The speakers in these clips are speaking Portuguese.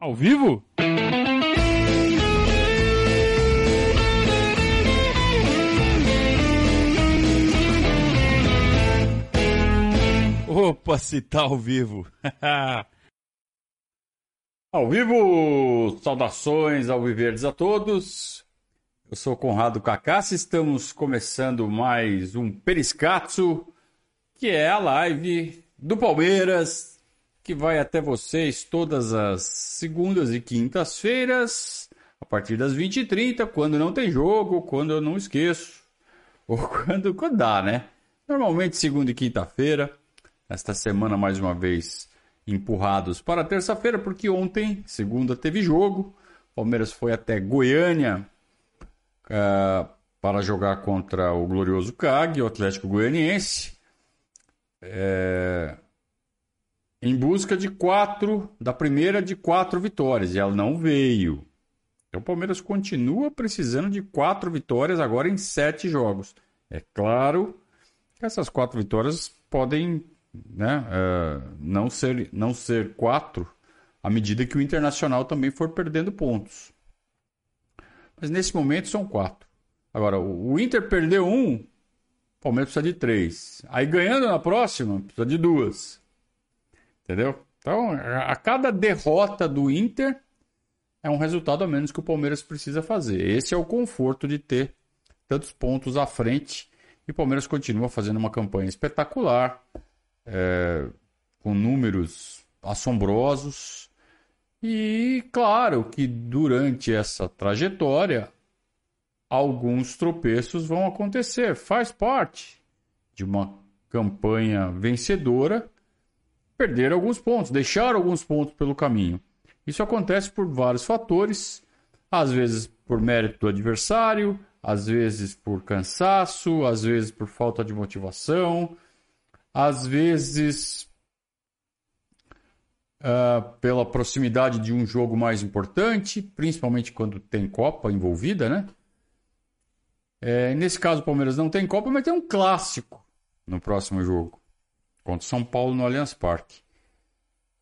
Ao vivo? Opa, se tá ao vivo. ao vivo! Saudações ao Viverdes a todos. Eu sou Conrado Cacassi, estamos começando mais um Periscatso, que é a live do Palmeiras, que vai até vocês todas as segundas e quintas-feiras, a partir das 20h30, quando não tem jogo, quando eu não esqueço, ou quando, quando dá, né? Normalmente segunda e quinta-feira. Esta semana, mais uma vez, empurrados para terça-feira, porque ontem, segunda, teve jogo. Palmeiras foi até Goiânia uh, para jogar contra o glorioso CAG, o Atlético Goianiense. É, em busca de quatro, da primeira de quatro vitórias, e ela não veio. Então o Palmeiras continua precisando de quatro vitórias agora em sete jogos. É claro que essas quatro vitórias podem né, uh, não, ser, não ser quatro à medida que o Internacional também for perdendo pontos. Mas nesse momento são quatro. Agora, o Inter perdeu um, o Palmeiras precisa de três. Aí ganhando na próxima, precisa de duas. Entendeu? Então, a cada derrota do Inter é um resultado a menos que o Palmeiras precisa fazer. Esse é o conforto de ter tantos pontos à frente. E o Palmeiras continua fazendo uma campanha espetacular, é, com números assombrosos. E claro que durante essa trajetória, alguns tropeços vão acontecer, faz parte de uma campanha vencedora perder alguns pontos, deixar alguns pontos pelo caminho. Isso acontece por vários fatores, às vezes por mérito do adversário, às vezes por cansaço, às vezes por falta de motivação, às vezes uh, pela proximidade de um jogo mais importante, principalmente quando tem Copa envolvida, né? É, nesse caso, o Palmeiras não tem Copa, mas tem um clássico no próximo jogo contra o São Paulo no Allianz Parque.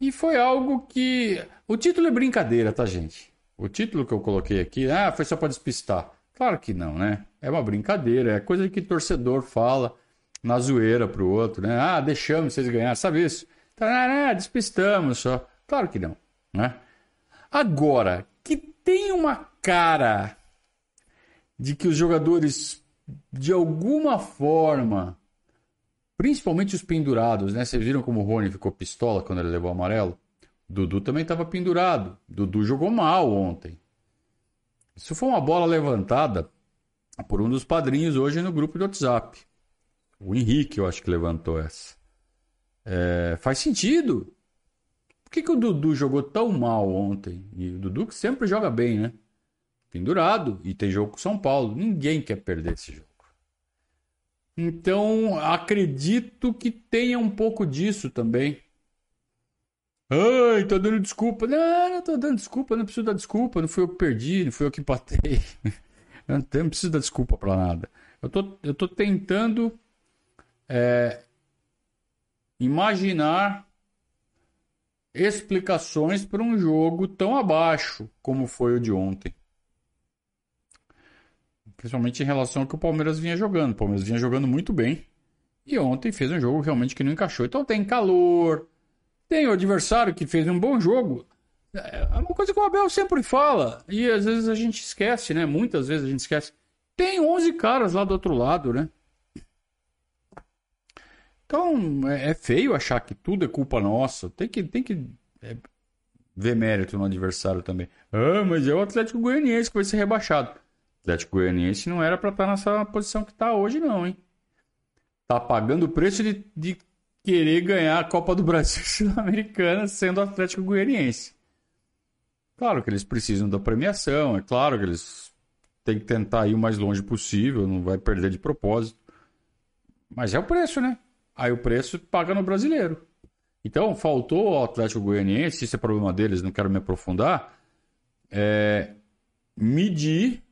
E foi algo que. O título é brincadeira, tá, gente? O título que eu coloquei aqui, ah, foi só para despistar. Claro que não, né? É uma brincadeira, é coisa que torcedor fala na zoeira pro outro, né? Ah, deixamos vocês ganhar, sabe isso? Tá, ah, despistamos só. Claro que não, né? Agora, que tem uma cara de que os jogadores, de alguma forma, Principalmente os pendurados, né? Vocês viram como o Rony ficou pistola quando ele levou o amarelo? Dudu também estava pendurado. Dudu jogou mal ontem. Isso foi uma bola levantada por um dos padrinhos hoje no grupo do WhatsApp. O Henrique, eu acho que levantou essa. É, faz sentido. Por que, que o Dudu jogou tão mal ontem? E o Dudu que sempre joga bem, né? Pendurado. E tem jogo com São Paulo. Ninguém quer perder esse jogo. Então, acredito que tenha um pouco disso também. Ai, tá dando desculpa. Não, não tô dando desculpa, não preciso dar desculpa. Não fui eu que perdi, não fui eu que empatei. não, preciso dar desculpa para nada. Eu tô, eu tô tentando é, imaginar explicações para um jogo tão abaixo como foi o de ontem principalmente em relação ao que o Palmeiras vinha jogando. O Palmeiras vinha jogando muito bem e ontem fez um jogo realmente que não encaixou. Então tem calor, tem o adversário que fez um bom jogo. É uma coisa que o Abel sempre fala e às vezes a gente esquece, né? Muitas vezes a gente esquece. Tem 11 caras lá do outro lado, né? Então é, é feio achar que tudo é culpa nossa. Tem que, tem que é, ver mérito no adversário também. Ah, mas é o Atlético Goianiense que vai ser rebaixado. Atlético Goianiense não era para estar tá nessa posição que está hoje, não, hein? Tá pagando o preço de, de querer ganhar a Copa do Brasil Sul-Americana sendo Atlético Goianiense. Claro que eles precisam da premiação, é claro que eles têm que tentar ir o mais longe possível, não vai perder de propósito. Mas é o preço, né? Aí o preço paga no brasileiro. Então, faltou ao Atlético Goianiense, isso é problema deles, não quero me aprofundar, é medir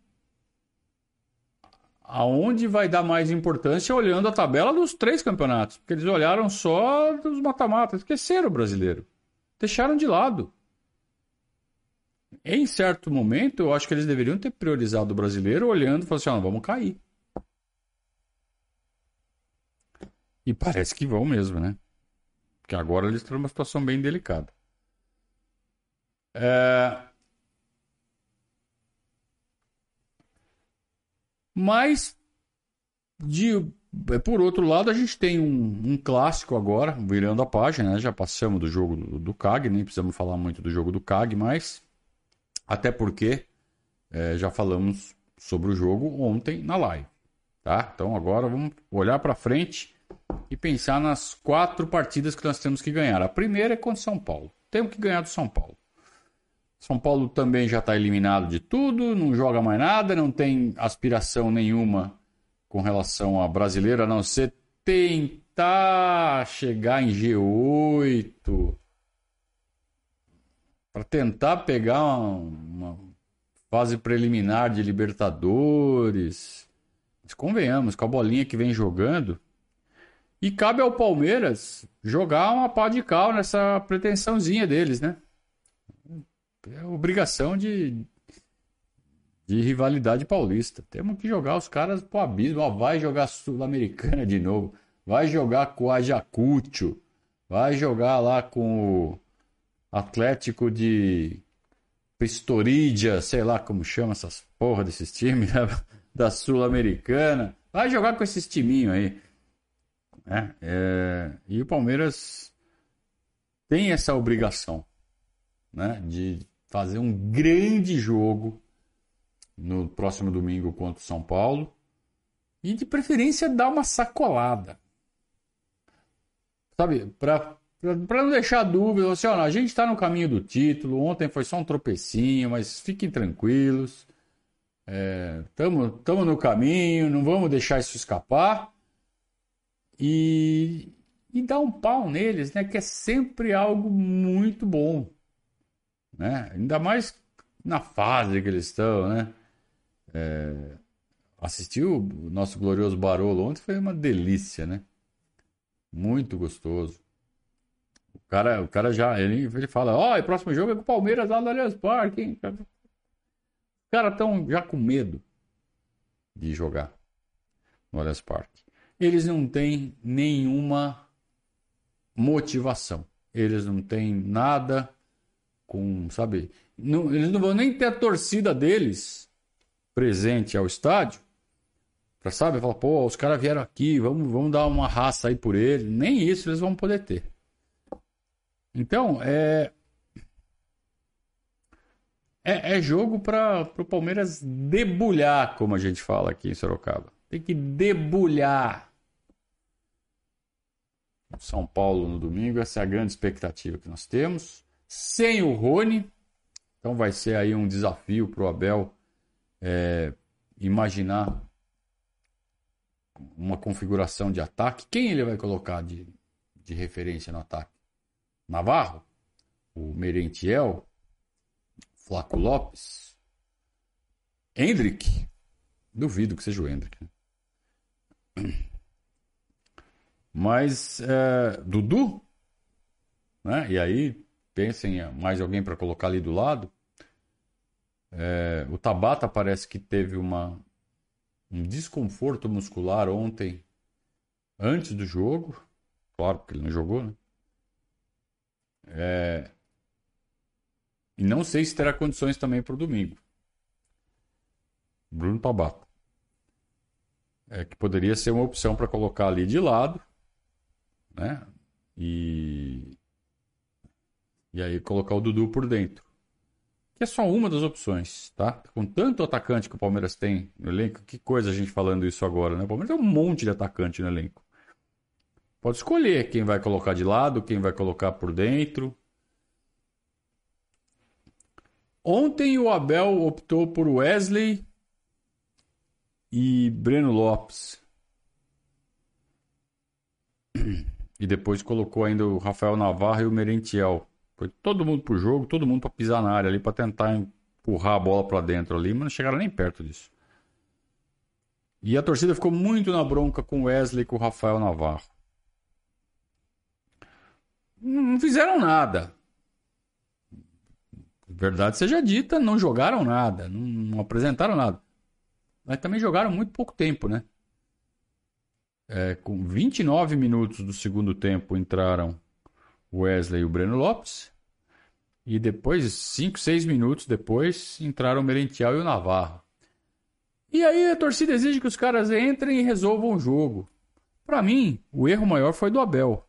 aonde vai dar mais importância olhando a tabela dos três campeonatos. Porque eles olharam só dos mata-matas, esqueceram o brasileiro. Deixaram de lado. em certo momento, eu acho que eles deveriam ter priorizado o brasileiro olhando e falando assim: ó, vamos cair. E parece que vão mesmo, né? Porque agora eles estão numa situação bem delicada. É... Mas, de, por outro lado, a gente tem um, um, clássico agora, virando a página, né? Já passamos do jogo do, do CAG, nem precisamos falar muito do jogo do CAG, mas até porque é, já falamos sobre o jogo ontem na live, tá? Então agora vamos olhar para frente e pensar nas quatro partidas que nós temos que ganhar. A primeira é contra São Paulo. Temos que ganhar do São Paulo. São Paulo também já está eliminado de tudo, não joga mais nada, não tem aspiração nenhuma com relação a brasileiro, a não ser tentar chegar em G8 para tentar pegar uma, uma, fase preliminar de Libertadores. Mas convenhamos, com a bolinha que vem jogando. E cabe ao Palmeiras jogar uma pá de cal nessa pretensãozinha deles, né? É obrigação de, de rivalidade paulista. Temos que jogar os caras pro abismo. Ó, vai jogar Sul-Americana de novo. Vai jogar com o Ayacucho. Vai jogar lá com o Atlético de Pistorídia, sei lá como chama essas porra desses times, né? da Sul-Americana. Vai jogar com esses timinhos aí. É, é, e o Palmeiras tem essa obrigação né, de fazer um grande jogo no próximo domingo contra o São Paulo e de preferência dar uma sacolada. Sabe, para não deixar dúvida, assim, ó, a gente está no caminho do título. Ontem foi só um tropecinho, mas fiquem tranquilos. Estamos é, no caminho, não vamos deixar isso escapar. E, e dar um pau neles, né? Que é sempre algo muito bom né? Ainda mais na fase que eles estão, né? É... Assistiu o nosso glorioso Barolo ontem foi uma delícia, né? Muito gostoso. O cara, o cara já, ele, ele fala, ó, oh, o próximo jogo é com o Palmeiras lá no Allianz Parque, hein? Os caras estão já com medo de jogar no Allianz Parque. Eles não têm nenhuma motivação. Eles não têm nada com, sabe? Não, eles não vão nem ter a torcida deles presente ao estádio para sabe, falar, pô, os caras vieram aqui, vamos, vamos dar uma raça aí por eles. Nem isso eles vão poder ter. Então, é é, é jogo para o Palmeiras debulhar, como a gente fala aqui em Sorocaba. Tem que debulhar. São Paulo no domingo, essa é a grande expectativa que nós temos sem o Rony. Então vai ser aí um desafio para o Abel é, imaginar uma configuração de ataque. Quem ele vai colocar de, de referência no ataque? Navarro? O Merentiel? Flaco Lopes? Hendrick? Duvido que seja o Hendrick. Né? Mas é, Dudu? Né? E aí pensem em mais alguém para colocar ali do lado. É, o Tabata parece que teve uma, um desconforto muscular ontem, antes do jogo. Claro, porque ele não jogou, né? É, e não sei se terá condições também para o domingo. Bruno Tabata. É que poderia ser uma opção para colocar ali de lado, né? E e aí colocar o Dudu por dentro. Que é só uma das opções, tá? Com tanto atacante que o Palmeiras tem no elenco, que coisa a gente falando isso agora, né? O Palmeiras tem um monte de atacante no elenco. Pode escolher quem vai colocar de lado, quem vai colocar por dentro. Ontem o Abel optou por Wesley e Breno Lopes. E depois colocou ainda o Rafael Navarro e o Merentiel. Foi todo mundo pro jogo, todo mundo para pisar na área ali, para tentar empurrar a bola para dentro ali, mas não chegaram nem perto disso. E a torcida ficou muito na bronca com o Wesley e com o Rafael Navarro. Não fizeram nada. verdade seja dita, não jogaram nada, não, apresentaram nada. Mas também jogaram muito pouco tempo, né? É, com 29 minutos do segundo tempo entraram Wesley e o Breno Lopes. E depois, 5, 6 minutos depois, entraram o Merentiel e o Navarro. E aí a torcida exige que os caras entrem e resolvam o jogo. Para mim, o erro maior foi do Abel,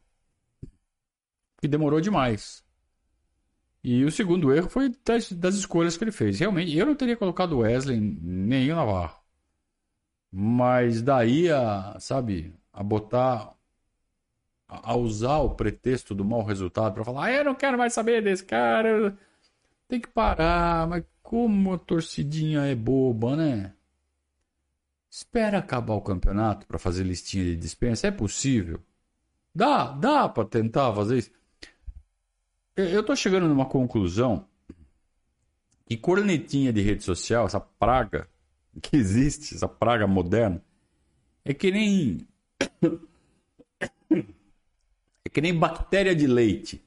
que demorou demais. E o segundo erro foi das, das, escolhas que ele fez. Realmente, eu não teria colocado Wesley nem o Navarro. Mas daí a, sabe, a botar a usar o pretexto do mau resultado para falar, ah, eu não quero mais saber desse cara. Tem que parar, mas como a torcidinha é boba, né? Espera acabar o campeonato para fazer listinha de dispensa, é possível? Dá, dá para tentar fazer isso. Eu tô chegando numa conclusão que cornetinha de rede social, essa praga que existe, essa praga moderna, é que nem é que nem bactéria de leite.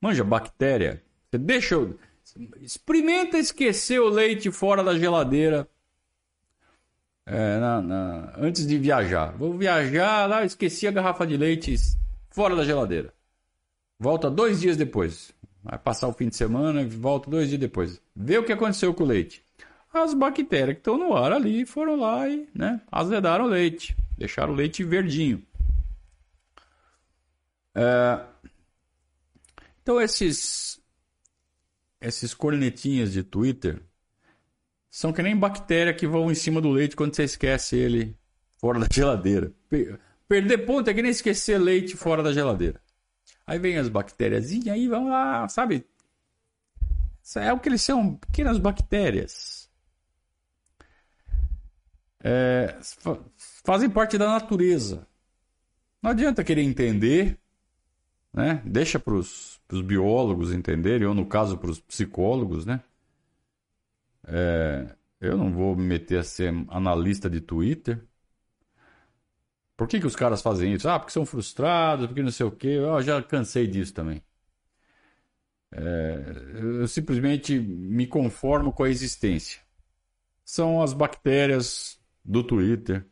Manja, bactéria. Você deixa. Experimenta esquecer o leite fora da geladeira. É, na, na, antes de viajar. Vou viajar lá, esqueci a garrafa de leite fora da geladeira. Volta dois dias depois. Vai passar o fim de semana e volta dois dias depois. Vê o que aconteceu com o leite. As bactérias que estão no ar ali foram lá e né, azedaram o leite. Deixaram o leite verdinho. É... Então esses esses cornetinhas de Twitter são que nem bactéria que vão em cima do leite quando você esquece ele fora da geladeira. Perder ponto é que nem esquecer leite fora da geladeira. Aí vem as bactérias e aí vão lá, sabe? É o que eles são, pequenas bactérias. É, fazem parte da natureza. Não adianta querer entender né? Deixa para os biólogos entenderem, ou no caso para os psicólogos, né? É, eu não vou me meter a ser analista de Twitter. Por que, que os caras fazem isso? Ah, porque são frustrados, porque não sei o quê. Eu já cansei disso também. É, eu simplesmente me conformo com a existência. São as bactérias do Twitter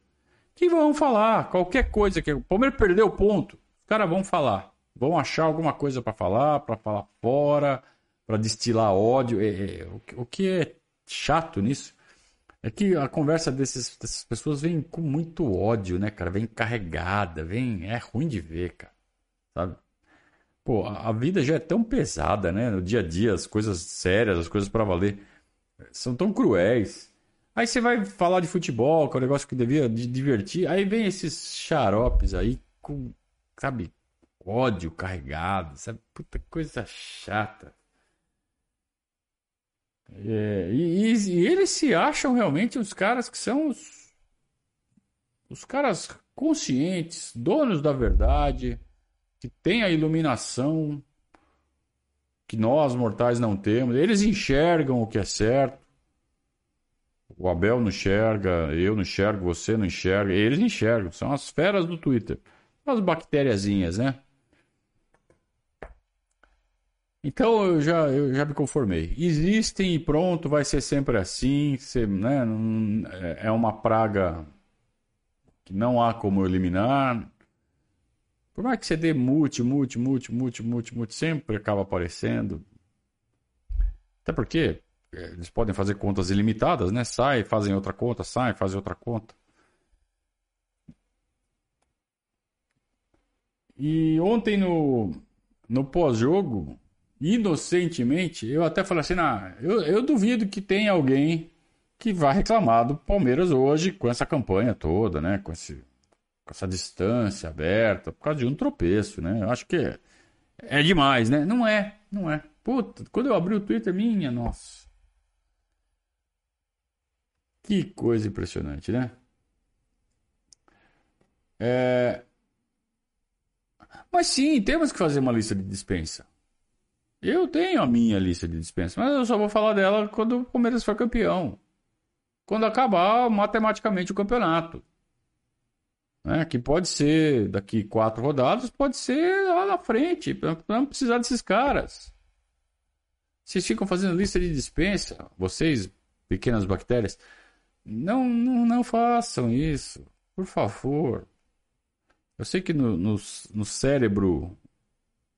que vão falar qualquer coisa que o Palmeiras perdeu o ponto. Os caras vão falar vão achar alguma coisa para falar, para falar fora, para destilar ódio. É, é, o, o, que é chato nisso é que a conversa desses, dessas pessoas vem com muito ódio, né, cara? Vem carregada, vem. É ruim de ver, cara. Sabe? Pô, a, a vida já é tão pesada, né? No dia a dia, as coisas sérias, as coisas para valer, são tão cruéis. Aí você vai falar de futebol, que é um negócio que devia divertir. Aí vem esses xaropes aí com, sabe, ódio carregado, sabe? Puta coisa chata. É, e, e, eles se acham realmente os caras que são os, os caras conscientes, donos da verdade, que têm a iluminação que nós mortais não temos. Eles enxergam o que é certo. O Abel não enxerga, eu não enxergo, você não enxerga. Eles enxergam, são as feras do Twitter. As bactériazinhas, né? Então eu já, eu já me conformei. Existem e pronto, vai ser sempre assim. Né, é, é uma praga que não há como eliminar. Por mais que você dê mute, mute, mute, mute, mute, mute, sempre acaba aparecendo. Até porque é, eles podem fazer contas ilimitadas, né? Sai, fazem outra conta, sai, fazem outra conta. E ontem no, no pós-jogo, inocentemente, eu até falei assim: ah, eu, eu duvido que tenha alguém que vá reclamar do Palmeiras hoje com essa campanha toda, né? Com, esse, com essa distância aberta, por causa de um tropeço, né? Eu acho que é, é demais, né? Não é, não é. Puta, quando eu abri o Twitter, minha nossa. Que coisa impressionante, né? É... Mas sim, temos que fazer uma lista de dispensa. Eu tenho a minha lista de dispensa, mas eu só vou falar dela quando o Palmeiras for campeão. Quando acabar matematicamente o campeonato. Né? Que pode ser daqui quatro rodadas, pode ser lá na frente. Não precisar desses caras. Vocês ficam fazendo lista de dispensa, vocês, pequenas bactérias. Não, não, não façam isso, por favor. Eu sei que no, no, no cérebro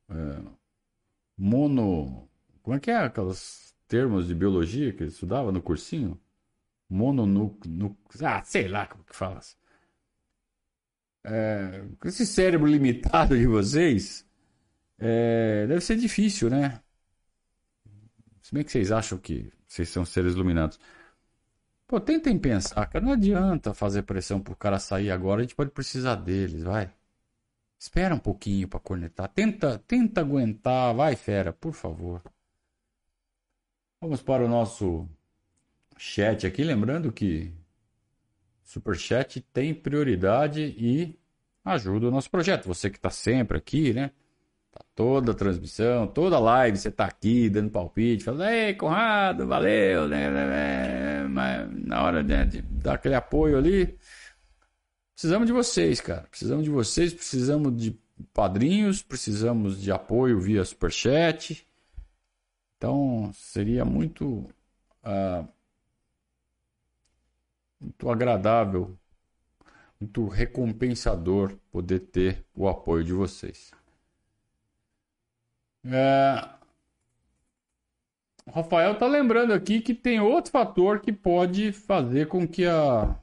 é, mono. Como é que é aqueles termos de biologia que estudava no cursinho? Mononúcleo. Ah, sei lá como que fala. É, esse cérebro limitado de vocês, é, deve ser difícil, né? Se bem que vocês acham que vocês são seres iluminados. Pô, tentem pensar, cara. Não adianta fazer pressão pro cara sair agora. A gente pode precisar deles, vai. Espera um pouquinho para cornetar. Tenta, tenta aguentar. Vai, fera, por favor. Vamos para o nosso chat aqui. Lembrando que Superchat tem prioridade e ajuda o nosso projeto. Você que está sempre aqui, né? Tá toda a transmissão, toda a live, você tá aqui dando palpite, falando, ei, Conrado, valeu, né, né, né? Mas na hora né, de dar aquele apoio ali, precisamos de vocês, cara. Precisamos de vocês, precisamos de padrinhos, precisamos de apoio via superchat. Então, seria muito, uh, muito agradável, muito recompensador poder ter o apoio de vocês. É... Rafael tá lembrando aqui que tem outro fator que pode fazer com que a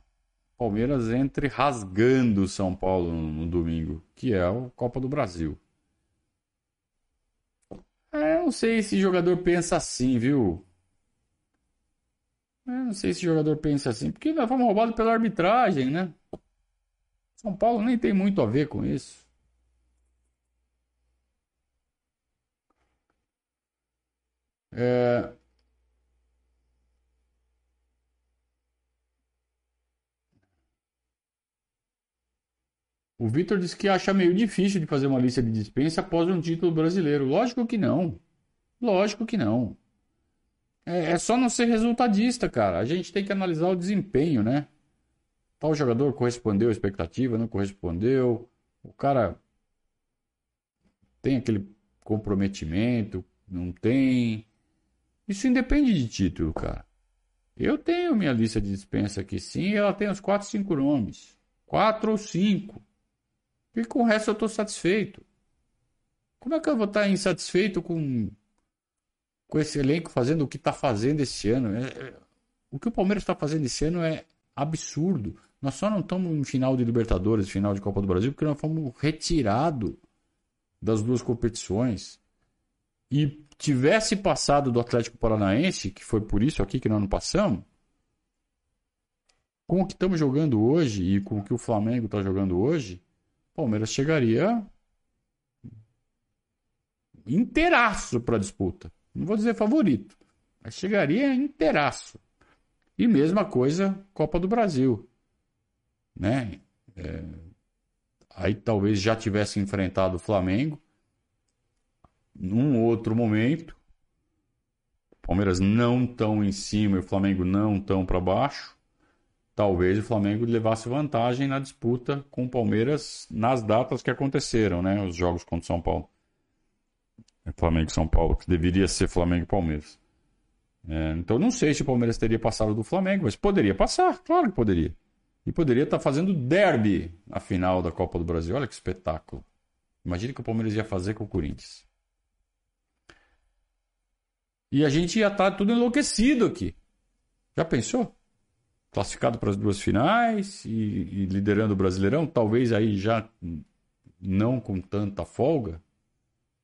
Palmeiras entre rasgando o São Paulo no, domingo, que é a Copa do Brasil. É, não sei se jogador pensa assim, viu? É, não sei se jogador pensa assim, porque nós fomos roubados pela arbitragem, né? São Paulo nem tem muito a ver com isso. É... O Vitor disse que acha meio difícil de fazer uma lista de dispensa após um título brasileiro. Lógico que não. Lógico que não. É, é só não ser resultadista, cara. A gente tem que analisar o desempenho, né? Tal jogador correspondeu à expectativa, não correspondeu. O cara tem aquele comprometimento, não tem. Isso independe de título, cara. Eu tenho minha lista de dispensa aqui sim, ela tem uns 4, 5 nomes. 4 ou 5. E com o resto eu estou satisfeito. Como é que eu vou estar insatisfeito com, com esse elenco fazendo o que está fazendo esse ano? É, é, o que o Palmeiras está fazendo esse ano é absurdo. Nós só não estamos em final de Libertadores, final de Copa do Brasil, porque nós fomos retirados das duas competições. E tivesse passado do Atlético Paranaense, que foi por isso aqui que nós não passamos, com o que estamos jogando hoje e com o que o Flamengo está jogando hoje, Palmeiras chegaria inteiraço para a disputa. Não vou dizer favorito, mas chegaria inteiraço. E mesma coisa Copa do Brasil. Né? É... Aí talvez já tivesse enfrentado o Flamengo num outro momento. Palmeiras não tão em cima e o Flamengo não tão para baixo. Talvez o Flamengo levasse vantagem na disputa com o Palmeiras nas datas que aconteceram, né? Os jogos contra o São Paulo. É Flamengo e São Paulo, que deveria ser Flamengo e Palmeiras. É, então não sei se o Palmeiras teria passado do Flamengo, mas poderia passar, claro que poderia. E poderia estar fazendo derby na final da Copa do Brasil. Olha que espetáculo. Imagine que o Palmeiras ia fazer com o Corinthians. E a gente ia estar tá tudo enlouquecido aqui. Já pensou? Classificado para as duas finais e, e liderando o Brasileirão, talvez aí já não com tanta folga.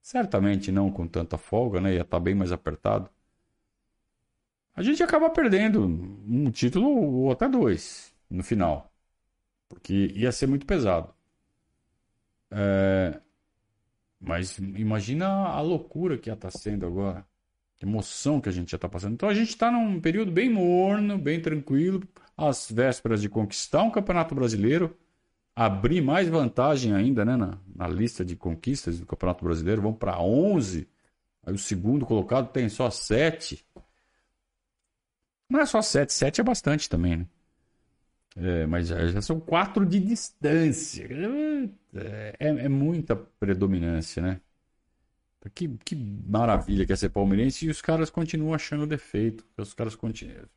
Certamente não com tanta folga, né? Ia estar tá bem mais apertado. A gente acaba perdendo um título ou até dois no final. Porque ia ser muito pesado. É... Mas imagina a loucura que ia estar tá sendo agora emoção que a gente já está passando. Então a gente está num período bem morno, bem tranquilo, às vésperas de conquistar um campeonato brasileiro, abrir mais vantagem ainda né, na, na lista de conquistas do campeonato brasileiro, vamos para 11. Aí o segundo colocado tem só 7. Não é só 7, 7 é bastante também, né? É, mas já são quatro de distância. É, é, é muita predominância, né? Que, que maravilha que é ser palmeirense e os caras continuam achando defeito. Os caras continuam.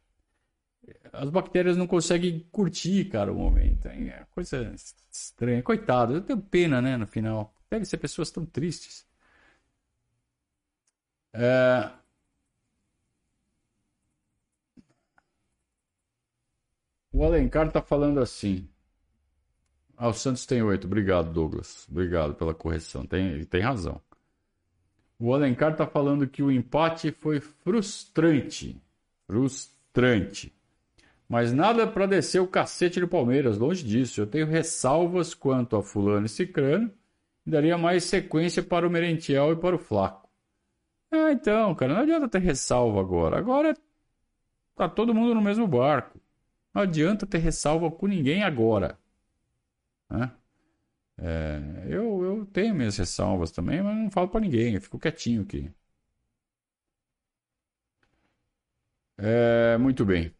As bactérias não conseguem curtir, cara, o momento. É coisa estranha. Coitado, eu tenho pena, né, no final. Deve ser pessoas tão tristes. É... O Alencar tá falando assim. Ah, o Santos tem oito. Obrigado, Douglas. Obrigado pela correção. Tem, ele tem razão. O Alencar tá falando que o empate foi frustrante. Frustrante. Mas nada para descer o cacete do Palmeiras, longe disso. Eu tenho ressalvas quanto a Fulano e Cicrano daria mais sequência para o Merentiel e para o Flaco. Ah, então, cara, não adianta ter ressalva agora. Agora tá todo mundo no mesmo barco. Não adianta ter ressalva com ninguém agora. Né? É, eu, eu tenho minhas ressalvas também, mas não falo para ninguém, eu fico quietinho aqui. É, muito bem.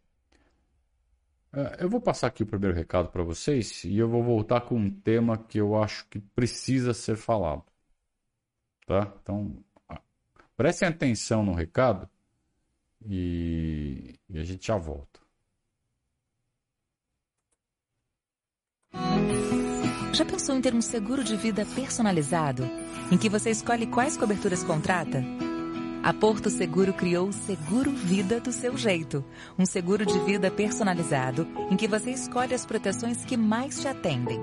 É, eu vou passar aqui o primeiro recado para vocês e eu vou voltar com um tema que eu acho que precisa ser falado. Tá? Então, prestem atenção no recado e, e a gente já volta. Já pensou em ter um seguro de vida personalizado, em que você escolhe quais coberturas contrata? A Porto Seguro criou o Seguro Vida do seu jeito, um seguro de vida personalizado em que você escolhe as proteções que mais te atendem.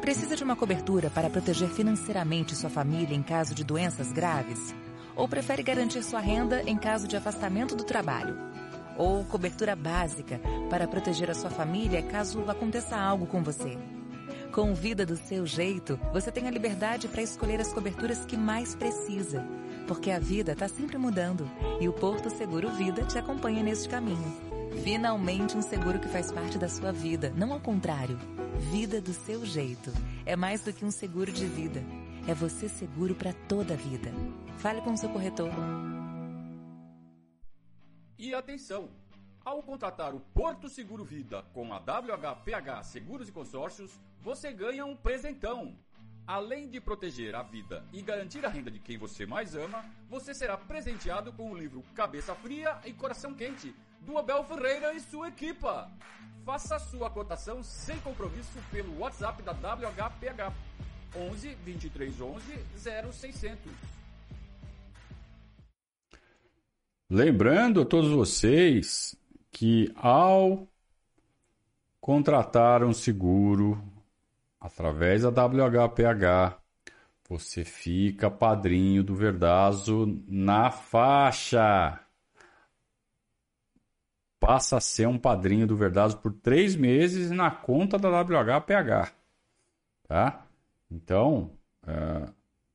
Precisa de uma cobertura para proteger financeiramente sua família em caso de doenças graves? Ou prefere garantir sua renda em caso de afastamento do trabalho? Ou cobertura básica para proteger a sua família caso aconteça algo com você? Com Vida do seu jeito, você tem a liberdade para escolher as coberturas que mais precisa. Porque a vida está sempre mudando e o Porto Seguro Vida te acompanha neste caminho. Finalmente um seguro que faz parte da sua vida, não ao contrário. Vida do seu jeito. É mais do que um seguro de vida. É você seguro para toda a vida. Fale com o seu corretor. E atenção! Ao contratar o Porto Seguro Vida com a WHPH Seguros e Consórcios, você ganha um presentão. Além de proteger a vida e garantir a renda de quem você mais ama, você será presenteado com o livro Cabeça Fria e Coração Quente, do Abel Ferreira e sua equipa. Faça sua cotação sem compromisso pelo WhatsApp da WHPH 11 23 11 0600. Lembrando a todos vocês que ao contratar um seguro através da WHPH, você fica padrinho do Verdazo na faixa. Passa a ser um padrinho do Verdazo por três meses na conta da WHPH. Tá? Então, é,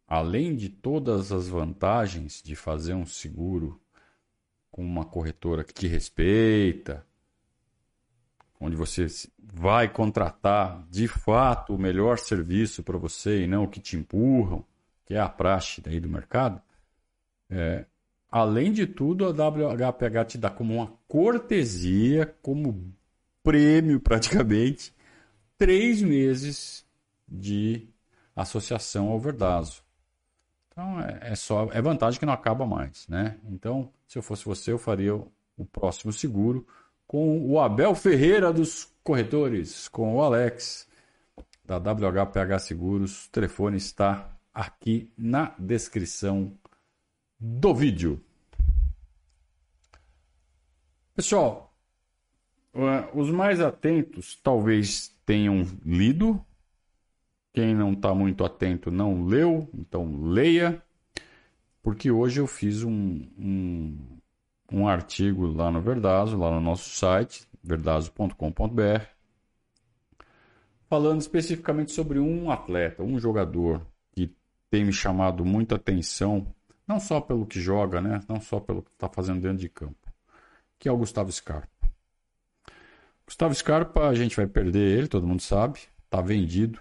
além de todas as vantagens de fazer um seguro com uma corretora que te respeita, onde você vai contratar de fato o melhor serviço para você e não o que te empurram, que é a praxe daí do mercado, é, além de tudo, a WHPH te dá como uma cortesia, como prêmio praticamente, três meses de associação ao Verdazo. Então é, é, só é vantagem que não acaba mais, né? Então, se eu fosse você, eu faria o próximo seguro com o Abel Ferreira dos corretores, com o Alex da WHPH Seguros. O telefone está aqui na descrição do vídeo. Pessoal, os mais atentos talvez tenham lido quem não está muito atento não leu, então leia, porque hoje eu fiz um, um, um artigo lá no Verdazo, lá no nosso site, verdazo.com.br, falando especificamente sobre um atleta, um jogador que tem me chamado muita atenção, não só pelo que joga, né? não só pelo que está fazendo dentro de campo, que é o Gustavo Scarpa. Gustavo Scarpa, a gente vai perder ele, todo mundo sabe, está vendido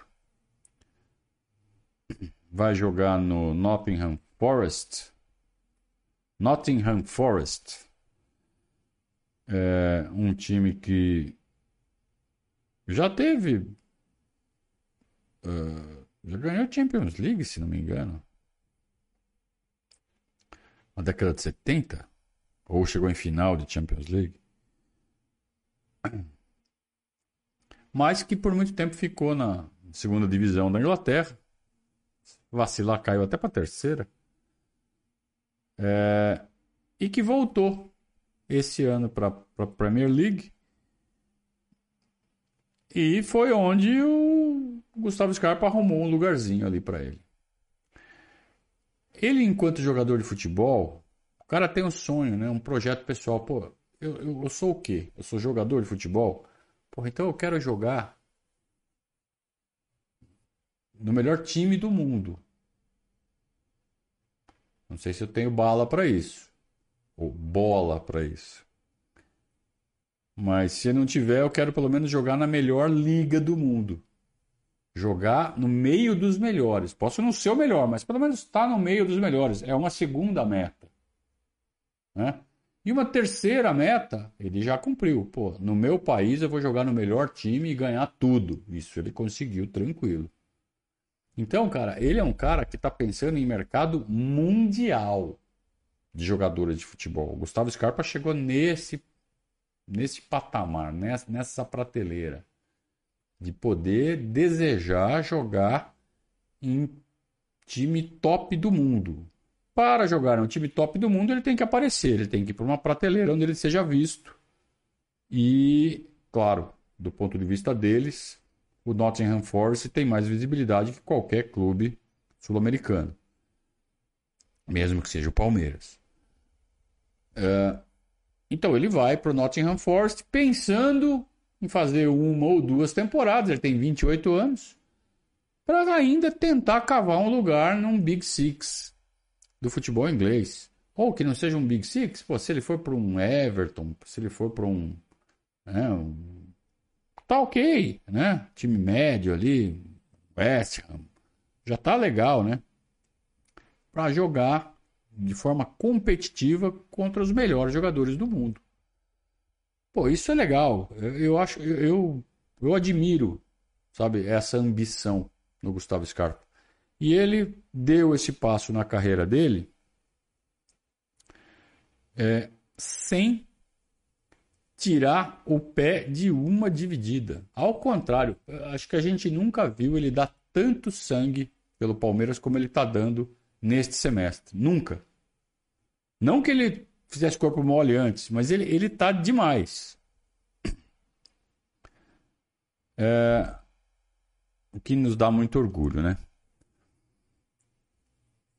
vai jogar no Nottingham Forest. Nottingham Forest. É um time que já teve. Uh, já ganhou Champions League, se não me engano. na década de 70? Ou chegou em final de Champions League? Mas que por muito tempo ficou na segunda divisão da Inglaterra. Vacilar, caiu até para terceira. É, e que voltou esse ano para a Premier League. E foi onde o Gustavo Scarpa arrumou um lugarzinho ali para ele. Ele, enquanto jogador de futebol, o cara tem um sonho, né? um projeto pessoal. Pô, eu, eu, eu sou o quê? Eu sou jogador de futebol? Pô, então eu quero jogar no melhor time do mundo. Não sei se eu tenho bala para isso. Ou bola para isso. Mas se não tiver, eu quero pelo menos jogar na melhor liga do mundo. Jogar no meio dos melhores. Posso não ser o melhor, mas pelo menos estar tá no meio dos melhores. É uma segunda meta. Né? E uma terceira meta, ele já cumpriu. Pô, no meu país eu vou jogar no melhor time e ganhar tudo. Isso ele conseguiu tranquilo. Então, cara, ele é um cara que está pensando em mercado mundial de jogadores de futebol. O Gustavo Scarpa chegou nesse, nesse patamar, nessa, nessa prateleira de poder desejar jogar em time top do mundo. Para jogar em um time top do mundo, ele tem que aparecer, ele tem que ir para uma prateleira onde ele seja visto. E, claro, do ponto de vista deles, o Nottingham Forest tem mais visibilidade que qualquer clube sul-americano, mesmo que seja o Palmeiras. É, então ele vai para o Nottingham Forest pensando em fazer uma ou duas temporadas, ele tem 28 anos, para ainda tentar cavar um lugar num Big Six do futebol inglês. Ou que não seja um Big Six, pô, se ele for para um Everton, se ele for para um, né, um tá ok, né? Time médio ali, West Ham, já tá legal, né? Para jogar de forma competitiva contra os melhores jogadores do mundo. Pô, isso é legal. Eu, eu acho, eu, eu admiro, sabe, essa ambição no Gustavo Scarpa. E ele deu esse passo na carreira dele é, sem tirar o pé de uma dividida. Ao contrário, acho que a gente nunca viu ele dar tanto sangue pelo Palmeiras como ele está dando neste semestre. Nunca. Não que ele fizesse corpo mole antes, mas ele ele está demais. É, o que nos dá muito orgulho, né?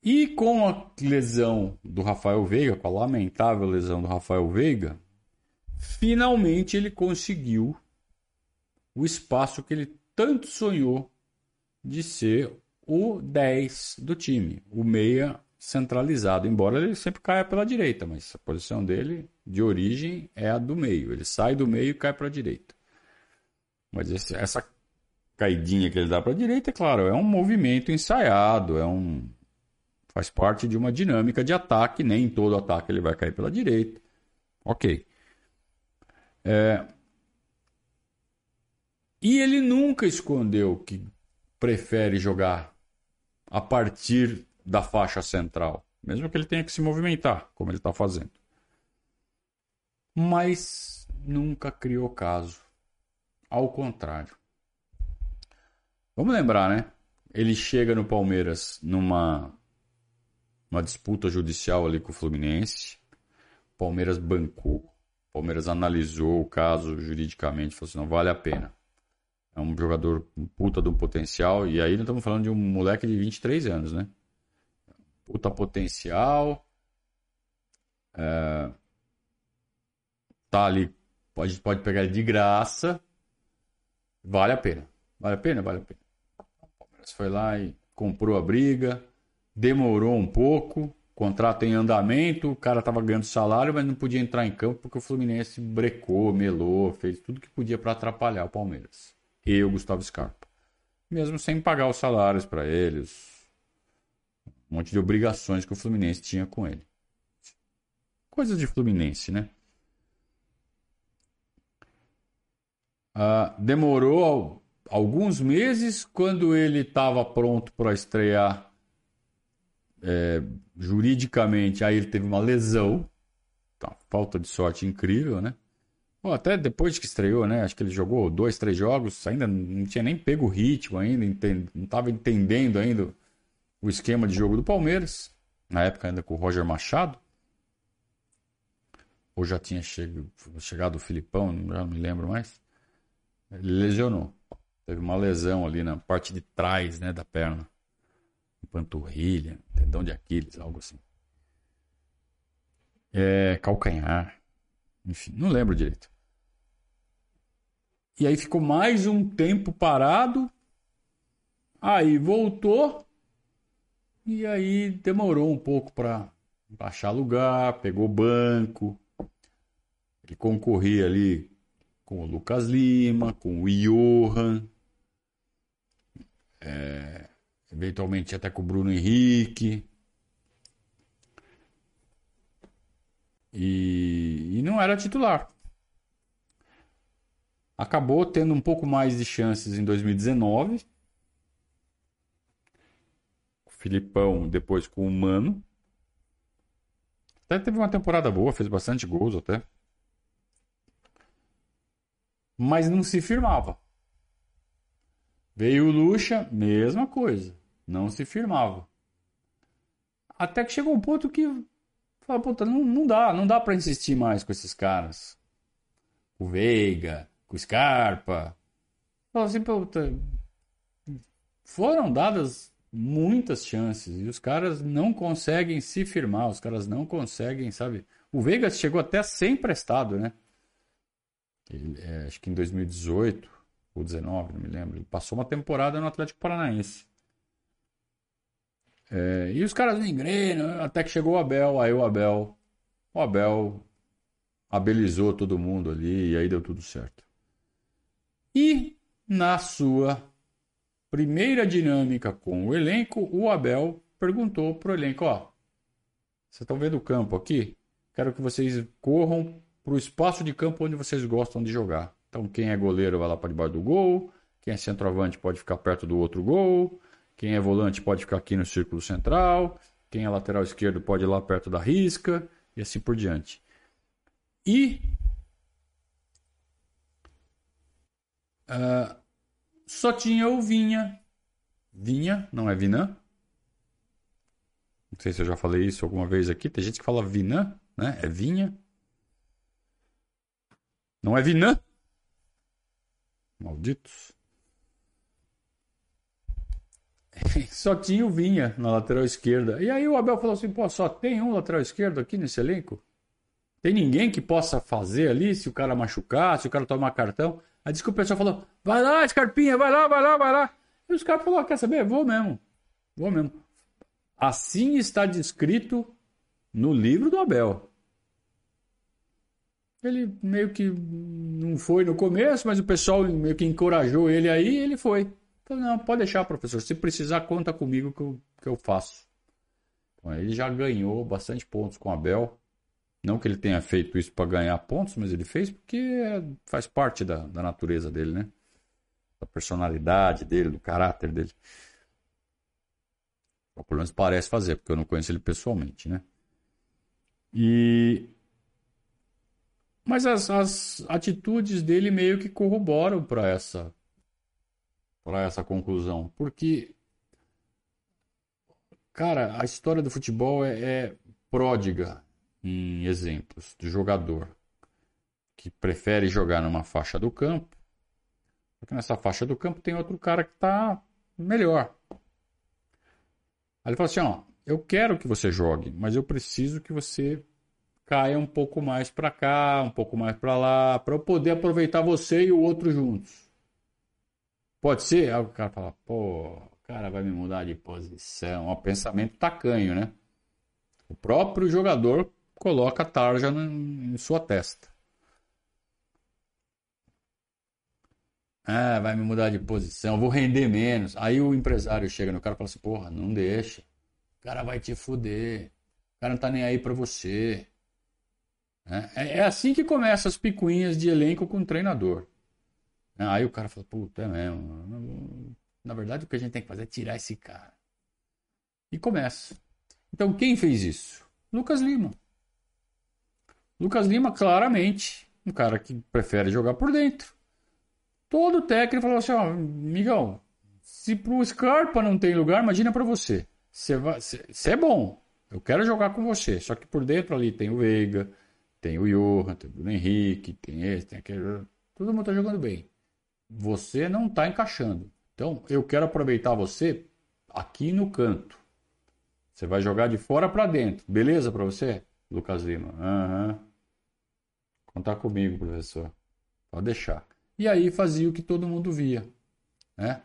E com a lesão do Rafael Veiga, com a lamentável lesão do Rafael Veiga, finalmente ele conseguiu o espaço que ele tanto sonhou de ser o 10 do time, o meia centralizado, embora ele sempre caia pela direita, mas a posição dele de origem é a do meio. Ele sai do meio e cai para a direita. Mas esse, essa caidinha que ele dá para a direita, é claro, é um movimento ensaiado, é um faz parte de uma dinâmica de ataque, nem todo ataque ele vai cair pela direita. OK. É... E ele nunca escondeu que prefere jogar a partir da faixa central, mesmo que ele tenha que se movimentar, como ele está fazendo. Mas nunca criou caso. Ao contrário. Vamos lembrar, né? Ele chega no Palmeiras numa uma disputa judicial ali com o Fluminense. Palmeiras bancou. O Palmeiras analisou o caso juridicamente, falou assim, não vale a pena. É um jogador puta de um potencial, e aí nós estamos falando de um moleque de 23 anos, né? Puta potencial. É, tá ali, pode, pode pegar ele de graça. Vale a pena. Vale a pena? Vale a pena. O Palmeiras foi lá e comprou a briga, demorou um pouco, contrato em andamento, o cara estava ganhando salário, mas não podia entrar em campo porque o Fluminense brecou, melou, fez tudo que podia para atrapalhar o Palmeiras. E o Gustavo Scarpa. Mesmo sem pagar os salários para eles, um monte de obrigações que o Fluminense tinha com ele. Coisas de Fluminense, né? Ah, demorou alguns meses quando ele estava pronto para estrear é, juridicamente, aí ele teve uma lesão. Tá, falta de sorte incrível, né? Bom, até depois que estreou, né? Acho que ele jogou dois, três jogos, ainda não tinha nem pego o ritmo ainda, não estava entendendo ainda o esquema de jogo do Palmeiras. Na época ainda com o Roger Machado. Ou já tinha chegado, o Filipão, já não me lembro mais. Ele lesionou. Teve uma lesão ali na parte de trás né, da perna. Panturrilha, tendão de Aquiles, algo assim. É, calcanhar. Enfim, não lembro direito. E aí ficou mais um tempo parado. Aí voltou. E aí demorou um pouco para achar lugar, pegou banco. Ele concorria ali com o Lucas Lima, com o Johan. É, eventualmente até com o Bruno Henrique. E, e não era titular. Acabou tendo um pouco mais de chances em 2019. O Filipão depois com o Mano. Até teve uma temporada boa, fez bastante gols até. Mas não se firmava. Veio o Lucha, mesma coisa. Não se firmava. Até que chegou um ponto que Fala, puta, não, não dá, não dá para insistir mais com esses caras. O Veiga, com o Scarpa. Fala assim, puta, foram dadas muitas chances e os caras não conseguem se firmar, os caras não conseguem, sabe? O Veiga chegou até a ser emprestado, né? Ele, é, acho que em 2018 ou 19, não me lembro. Ele passou uma temporada no Atlético Paranaense. É, e os caras não engrenam, até que chegou o Abel, aí o Abel, o Abel abelizou todo mundo ali e aí deu tudo certo. E na sua primeira dinâmica com o elenco, o Abel perguntou pro elenco, ó, vocês estão vendo o campo aqui? Quero que vocês corram para o espaço de campo onde vocês gostam de jogar. Então quem é goleiro vai lá para debaixo do gol, quem é centroavante pode ficar perto do outro gol, quem é volante pode ficar aqui no círculo central. Quem é lateral esquerdo pode ir lá perto da risca. E assim por diante. E. Uh, só tinha o Vinha. Vinha, não é Vinã? Não sei se eu já falei isso alguma vez aqui. Tem gente que fala Vinã, né? É Vinha. Não é Vinã? Malditos. só tinha o Vinha na lateral esquerda. E aí o Abel falou assim: pô, só tem um lateral esquerdo aqui nesse elenco? Tem ninguém que possa fazer ali se o cara machucar, se o cara tomar cartão? Aí disse que o pessoal falou: vai lá, Scarpinha, vai lá, vai lá, vai lá. E os caras falaram: quer saber? Vou mesmo. Vou mesmo. Assim está descrito no livro do Abel. Ele meio que não foi no começo, mas o pessoal meio que encorajou ele aí e ele foi. Falei, não, pode deixar, professor. Se precisar, conta comigo que eu, que eu faço. Então, ele já ganhou bastante pontos com o Abel. Não que ele tenha feito isso para ganhar pontos, mas ele fez porque faz parte da, da natureza dele, né? Da personalidade dele, do caráter dele. Ou pelo menos parece fazer, porque eu não conheço ele pessoalmente, né? E. Mas as, as atitudes dele meio que corroboram para essa para essa conclusão? Porque, cara, a história do futebol é, é pródiga em exemplos de jogador que prefere jogar numa faixa do campo, porque nessa faixa do campo tem outro cara que está melhor. Aí ele fala assim: ó, eu quero que você jogue, mas eu preciso que você caia um pouco mais para cá, um pouco mais para lá, para eu poder aproveitar você e o outro juntos. Pode ser? Aí o cara fala, pô, o cara vai me mudar de posição. É um pensamento tacanho, né? O próprio jogador coloca a tarja em sua testa. Ah, vai me mudar de posição, vou render menos. Aí o empresário chega no cara e fala assim: porra, não deixa. O cara vai te fuder. O cara não tá nem aí pra você. É, é assim que começam as picuinhas de elenco com o treinador. Aí o cara fala, puta, é mesmo. Na verdade, o que a gente tem que fazer é tirar esse cara. E começa. Então, quem fez isso? Lucas Lima. Lucas Lima, claramente, um cara que prefere jogar por dentro. Todo técnico falou assim: ó, migão, se pro Scarpa não tem lugar, imagina para você. Você é bom, eu quero jogar com você. Só que por dentro ali tem o Veiga, tem o Johan, tem o Bruno Henrique, tem esse, tem aquele. Todo mundo tá jogando bem. Você não tá encaixando. Então, eu quero aproveitar você aqui no canto. Você vai jogar de fora para dentro. Beleza para você? Lucas Lima. Uhum. Contar comigo, professor. Pode deixar. E aí fazia o que todo mundo via. Né?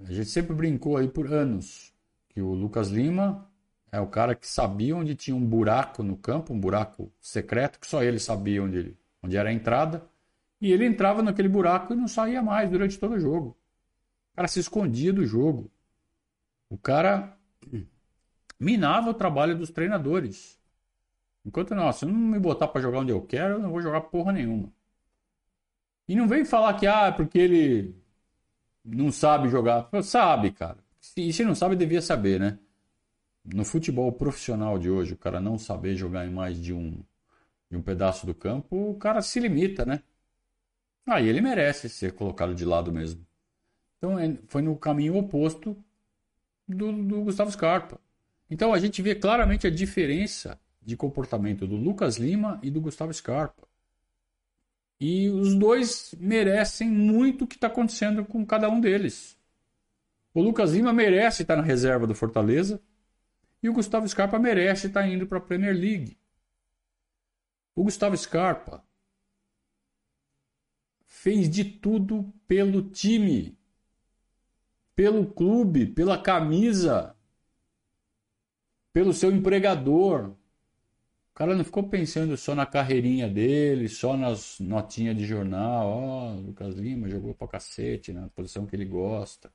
A gente sempre brincou aí por anos que o Lucas Lima é o cara que sabia onde tinha um buraco no campo, um buraco secreto, que só ele sabia onde, ele, onde era a entrada. E ele entrava naquele buraco e não saía mais durante todo o jogo. O cara se escondia do jogo. O cara minava o trabalho dos treinadores. Enquanto não, se não me botar para jogar onde eu quero, eu não vou jogar porra nenhuma. E não vem falar que ah, porque ele não sabe jogar. Sabe, cara. E se não sabe, devia saber, né? No futebol profissional de hoje, o cara não saber jogar em mais de um, de um pedaço do campo, o cara se limita, né? Aí ele merece ser colocado de lado mesmo. Então é, foi no caminho oposto do, do Gustavo Scarpa. Então a gente vê claramente a diferença de comportamento do Lucas Lima e do Gustavo Scarpa. E os dois merecem muito o que está acontecendo com cada um deles. O Lucas Lima merece estar na reserva do Fortaleza e o Gustavo Scarpa merece estar indo para a Premier League. O Gustavo Scarpa fez de tudo pelo time, pelo clube, pela camisa, pelo seu empregador, o cara não ficou pensando só na carreirinha dele, só nas notinhas de jornal. Ó, oh, Lucas Lima jogou pra cacete na posição que ele gosta.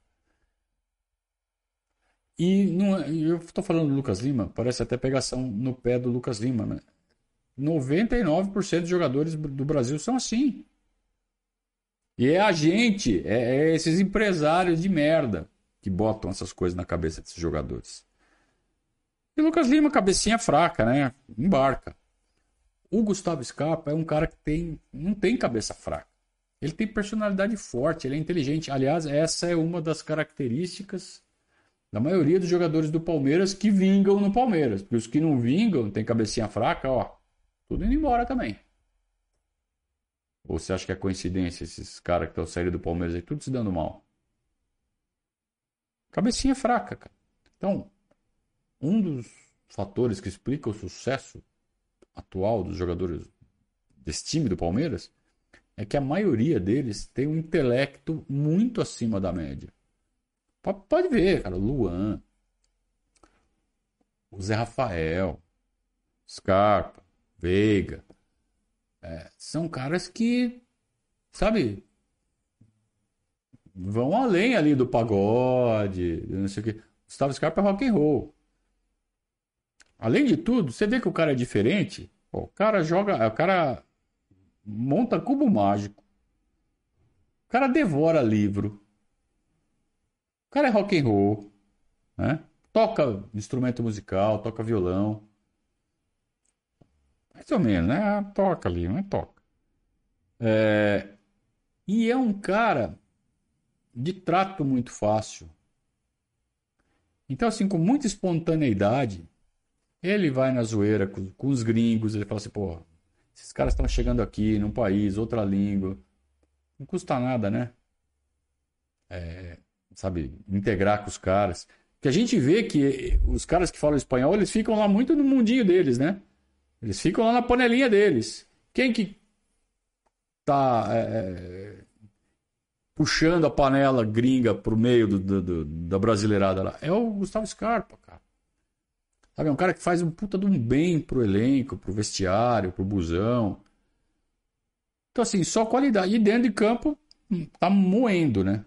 E não, é, eu estou falando do Lucas Lima, parece até pegação no pé do Lucas Lima, né? 99% dos jogadores do Brasil são assim. E é a gente, é, é esses empresários de merda que botam essas coisas na cabeça desses jogadores. E Lucas Lima, cabecinha fraca, né? Embarca. O Gustavo Scarpa é um cara que tem, não tem cabeça fraca. Ele tem personalidade forte, ele é inteligente. Aliás, essa é uma das características da maioria dos jogadores do Palmeiras que vingam no Palmeiras. Porque os que não vingam, tem cabecinha fraca, ó, tudo indo embora também. Ou você acha que é coincidência esses caras que estão saindo do Palmeiras aí, tudo se dando mal? Cabecinha fraca, cara. Então, um dos fatores que explica o sucesso atual dos jogadores desse time do Palmeiras é que a maioria deles tem um intelecto muito acima da média. Pode ver, cara, Luan, o Zé Rafael, Scarpa, Veiga, é, são caras que, sabe, vão além ali do pagode, não sei o que. Gustavo Scarpa é rock and roll. Além de tudo, você vê que o cara é diferente. o cara joga, o cara monta cubo mágico. O cara devora livro. O cara é rock and roll, né? Toca instrumento musical, toca violão. Mais ou menos, né? Toca ali, mas toca. É... E é um cara de trato muito fácil. Então, assim, com muita espontaneidade, ele vai na zoeira com, com os gringos, ele fala assim, pô, esses caras estão chegando aqui num país, outra língua. Não custa nada, né? É, sabe, integrar com os caras. Que a gente vê que os caras que falam espanhol, eles ficam lá muito no mundinho deles, né? Eles ficam lá na panelinha deles. Quem que tá é, é puxando a panela gringa pro meio do, do, do, da brasileirada lá? É o Gustavo Scarpa, cara. Sabe, é um cara que faz um puta de um bem pro elenco, pro vestiário, pro busão. Então, assim, só qualidade. E dentro de campo, tá moendo, né?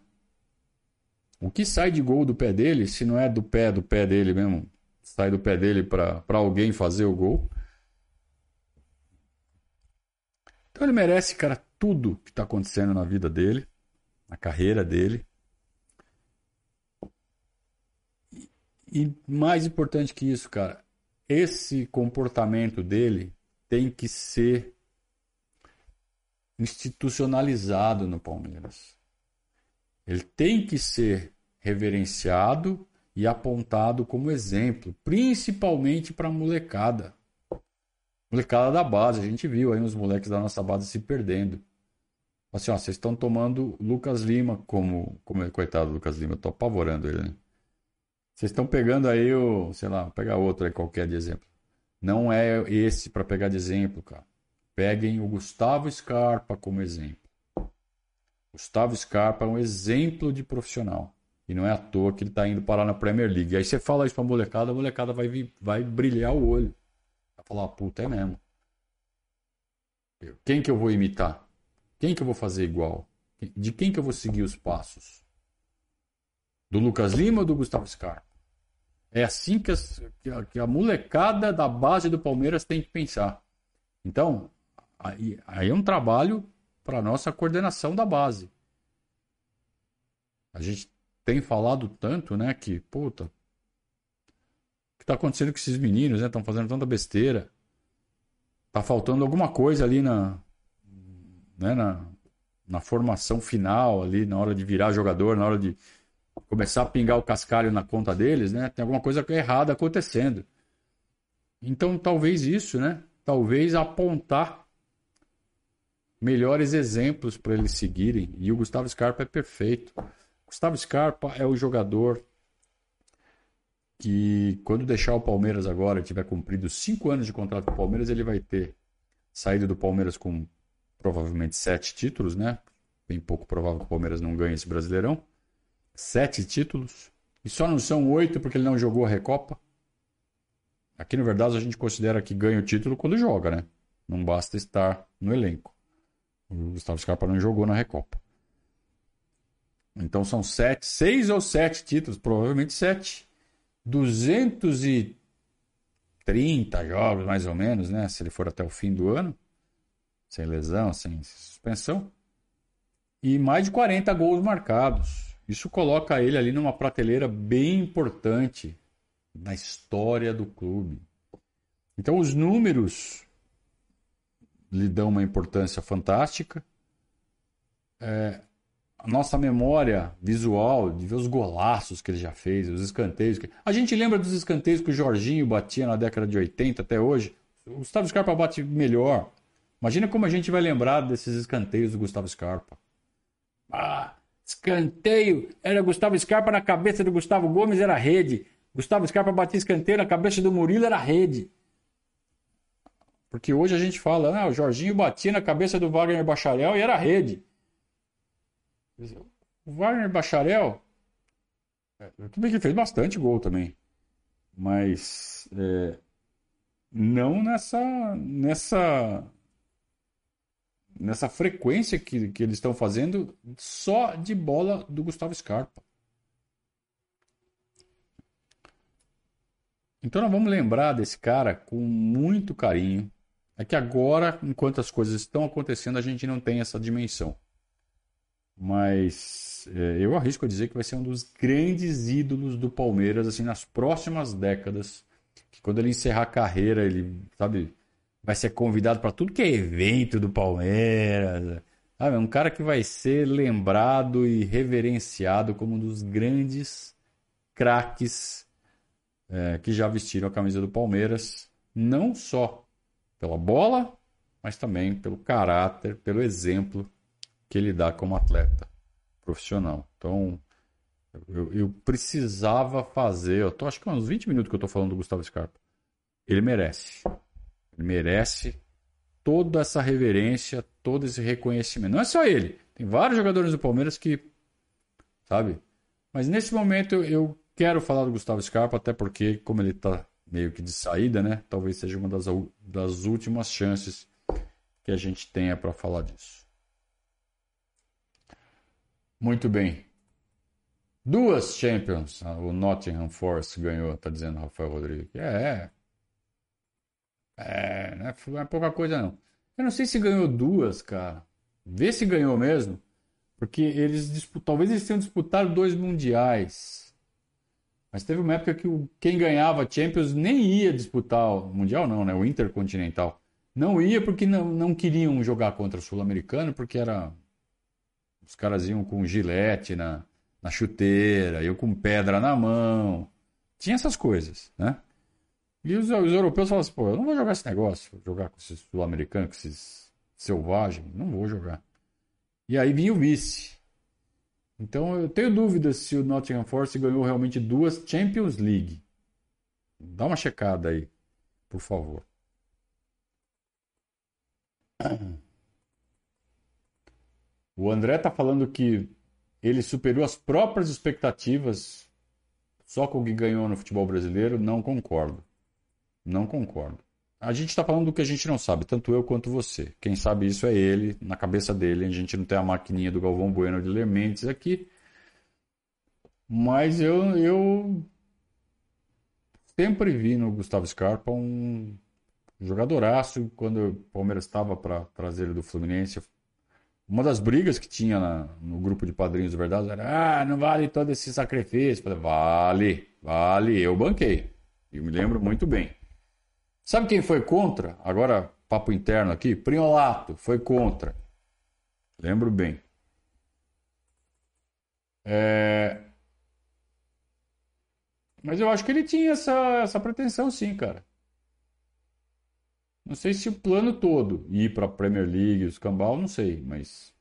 O que sai de gol do pé dele, se não é do pé do pé dele mesmo, sai do pé dele para alguém fazer o gol. Então ele merece, cara, tudo que tá acontecendo na vida dele, na carreira dele. E mais importante que isso, cara, esse comportamento dele tem que ser institucionalizado no Palmeiras. Ele tem que ser reverenciado e apontado como exemplo, principalmente para a molecada. Molecada da base, a gente viu aí os moleques da nossa base se perdendo. Assim, ó, vocês estão tomando Lucas Lima como, como coitado do Lucas Lima, eu tô apavorando ele, né? Vocês estão pegando aí o, sei lá, pega outro aí qualquer de exemplo. Não é esse para pegar de exemplo, cara. Peguem o Gustavo Scarpa como exemplo. Gustavo Scarpa é um exemplo de profissional. E não é à toa que ele está indo parar na Premier League. Aí você fala isso pra molecada, a molecada vai, vai brilhar o olho. Falar, puta, é mesmo. Quem que eu vou imitar? Quem que eu vou fazer igual? De quem que eu vou seguir os passos? Do Lucas Lima ou do Gustavo Scarpa? É assim que, as, que, a, que a molecada da base do Palmeiras tem que pensar. Então, aí, aí é um trabalho para nossa coordenação da base. A gente tem falado tanto, né, que, puta, que está acontecendo com esses meninos, né? Estão fazendo tanta besteira. Tá faltando alguma coisa ali na, né, na, na formação final, ali, na hora de virar jogador, na hora de começar a pingar o cascalho na conta deles, né? Tem alguma coisa errada acontecendo. Então, talvez isso, né? Talvez apontar melhores exemplos para eles seguirem. E o Gustavo Scarpa é perfeito. Gustavo Scarpa é o jogador que, quando deixar o Palmeiras agora, tiver cumprido cinco anos de contrato com o Palmeiras, ele vai ter saído do Palmeiras com provavelmente sete títulos, né? Bem pouco provável que o Palmeiras não ganhe esse Brasileirão. Sete títulos. E só não são oito porque ele não jogou a Recopa. Aqui no Verdade a gente considera que ganha o título quando joga, né? Não basta estar no elenco. O Gustavo Scarpa não jogou na Recopa. Então são sete, seis ou sete títulos, provavelmente sete. 230 jogos, mais ou menos, né? Se ele for até o fim do ano, sem lesão, sem suspensão. E mais de 40 gols marcados. Isso coloca ele ali numa prateleira bem importante na história do clube. Então os números lhe dão uma importância fantástica. É, a nossa memória visual de ver os golaços que ele já fez, os escanteios. Que... A gente lembra dos escanteios que o Jorginho batia na década de 80 até hoje. O Gustavo Scarpa bate melhor. Imagina como a gente vai lembrar desses escanteios do Gustavo Scarpa. Ah, escanteio era Gustavo Scarpa na cabeça do Gustavo Gomes era rede. Gustavo Scarpa batia escanteio na cabeça do Murilo era rede. Porque hoje a gente fala, ah, o Jorginho batia na cabeça do Wagner Bacharel e era rede. O Wagner Bacharel, é, tudo bem que ele fez bastante gol também, mas é, não nessa nessa nessa frequência que, que eles estão fazendo só de bola do Gustavo Scarpa. Então nós vamos lembrar desse cara com muito carinho. É que agora, enquanto as coisas estão acontecendo, a gente não tem essa dimensão mas é, eu arrisco a dizer que vai ser um dos grandes ídolos do Palmeiras assim nas próximas décadas. Que quando ele encerrar a carreira, ele, sabe, vai ser convidado para tudo que é evento do Palmeiras. Sabe? É um cara que vai ser lembrado e reverenciado como um dos grandes craques é, que já vestiram a camisa do Palmeiras, não só pela bola, mas também pelo caráter, pelo exemplo que ele dá como atleta profissional. Então, eu, eu precisava fazer, eu tô, acho que uns 20 minutos que eu estou falando do Gustavo Scarpa. Ele merece. Ele merece toda essa reverência, todo esse reconhecimento. Não é só ele. Tem vários jogadores do Palmeiras que, sabe? Mas nesse momento eu quero falar do Gustavo Scarpa, até porque, como ele está meio que de saída, né? Talvez seja uma das, das últimas chances que a gente tenha para falar disso. Muito bem. Duas Champions. Ah, o Nottingham Forest ganhou, tá dizendo Rafael Rodrigues. É. É, não é pouca coisa não. Eu não sei se ganhou duas, cara. Vê se ganhou mesmo. Porque eles talvez eles tenham disputado dois mundiais. Mas teve uma época que o, quem ganhava Champions nem ia disputar o Mundial, não, né? O Intercontinental. Não ia porque não, não queriam jogar contra o Sul-Americano, porque era. Os caras iam com gilete na, na chuteira, eu com pedra na mão. Tinha essas coisas, né? E os, os europeus falavam assim, pô, eu não vou jogar esse negócio, jogar com esses sul-americanos, com esses selvagens, não vou jogar. E aí vinha o vice. Então eu tenho dúvidas se o Nottingham Forest ganhou realmente duas Champions League. Dá uma checada aí, por favor. O André tá falando que ele superou as próprias expectativas só com o que ganhou no futebol brasileiro. Não concordo. Não concordo. A gente está falando do que a gente não sabe, tanto eu quanto você. Quem sabe isso é ele, na cabeça dele. A gente não tem a maquininha do Galvão Bueno de ler mentes aqui. Mas eu, eu sempre vi no Gustavo Scarpa um jogadoraço. Quando o Palmeiras estava para trazer ele do Fluminense, uma das brigas que tinha na, no grupo de padrinhos do Verdade era: ah, não vale todo esse sacrifício. Falei, vale, vale, eu banquei. Eu me lembro muito bem. Sabe quem foi contra? Agora, papo interno aqui. Priolato foi contra. Lembro bem. É... Mas eu acho que ele tinha essa, essa pretensão, sim, cara. Não sei se o plano todo, ir para a Premier League, os cambal, não sei, mas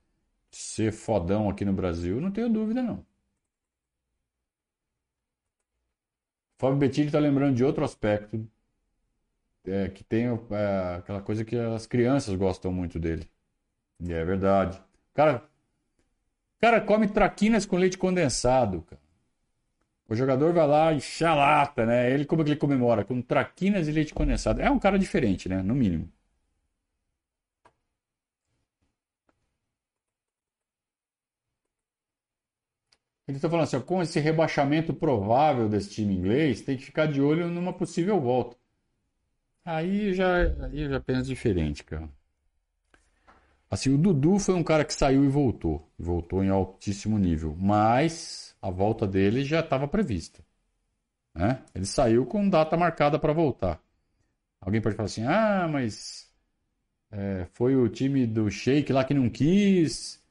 ser fodão aqui no Brasil, não tenho dúvida, não. Fábio Bettini está lembrando de outro aspecto é, que tem é, aquela coisa que as crianças gostam muito dele. E é verdade. Cara, cara come traquinas com leite condensado, cara. O jogador vai lá e lata, né? Ele como é que ele comemora? Com traquinas e leite condensado. É um cara diferente, né? No mínimo. Ele está falando assim, ó, com esse rebaixamento provável desse time inglês, tem que ficar de olho numa possível volta. Aí já, aí já penso diferente, cara. Assim, o Dudu foi um cara que saiu e voltou. Voltou em altíssimo nível. Mas a volta dele já estava prevista. Né? Ele saiu com data marcada para voltar. Alguém pode falar assim: ah, mas é, foi o time do Sheik lá que não quis.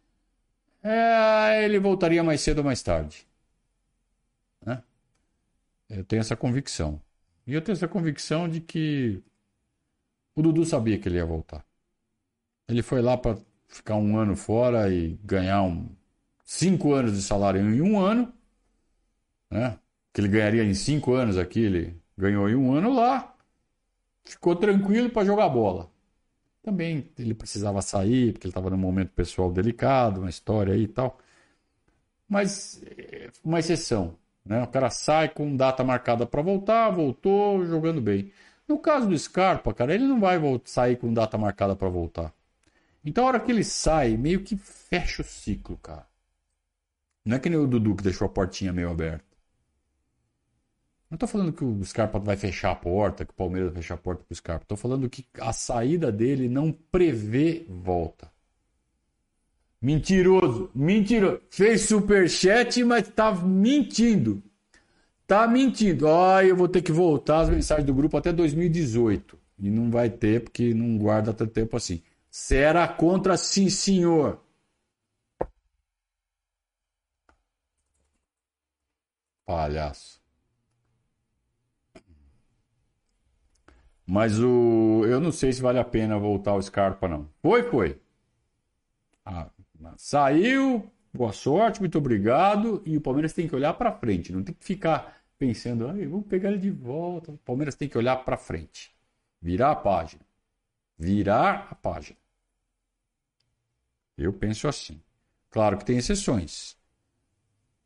É, ele voltaria mais cedo ou mais tarde. Né? Eu tenho essa convicção. E eu tenho essa convicção de que o Dudu sabia que ele ia voltar. Ele foi lá para ficar um ano fora e ganhar um, cinco anos de salário em um ano, né? Que ele ganharia em cinco anos aqui, ele ganhou em um ano lá, ficou tranquilo para jogar bola. Também ele precisava sair, porque ele estava num momento pessoal delicado, uma história aí e tal. Mas é, uma exceção. Né? O cara sai com data marcada para voltar, voltou jogando bem. No caso do Scarpa, cara, ele não vai sair com data marcada para voltar. Então a hora que ele sai, meio que fecha o ciclo, cara. Não é que nem o Dudu que deixou a portinha meio aberta. Não estou falando que o Scarpa vai fechar a porta, que o Palmeiras vai fechar a porta para o Scarpa. Estou falando que a saída dele não prevê volta. Mentiroso, mentiroso. Fez superchat, mas tá mentindo. Tá mentindo. Ah, eu vou ter que voltar as mensagens do grupo até 2018. E não vai ter, porque não guarda tanto tempo assim. Será contra sim, senhor. Palhaço. Mas o. Eu não sei se vale a pena voltar o Scarpa, não. Foi, foi. Ah, Saiu, boa sorte, muito obrigado. E o Palmeiras tem que olhar para frente, não tem que ficar pensando, ah, vamos pegar ele de volta. O Palmeiras tem que olhar para frente, virar a página. Virar a página. Eu penso assim. Claro que tem exceções.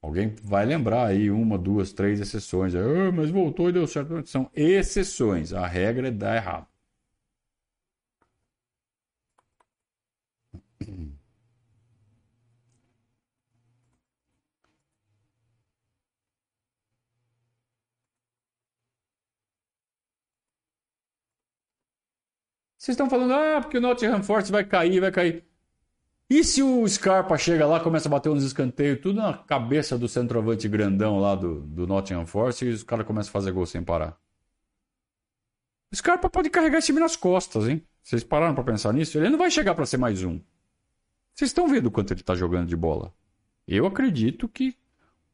Alguém vai lembrar aí uma, duas, três exceções. Ah, mas voltou e deu certo. São exceções. A regra é dar errado. Vocês estão falando, ah, porque o Nottingham Forest vai cair, vai cair. E se o Scarpa chega lá, começa a bater uns escanteios, tudo na cabeça do centroavante grandão lá do, do Nottingham Forest, e os caras começam a fazer gol sem parar? O Scarpa pode carregar esse time nas costas, hein? Vocês pararam para pensar nisso? Ele não vai chegar para ser mais um. Vocês estão vendo o quanto ele tá jogando de bola? Eu acredito que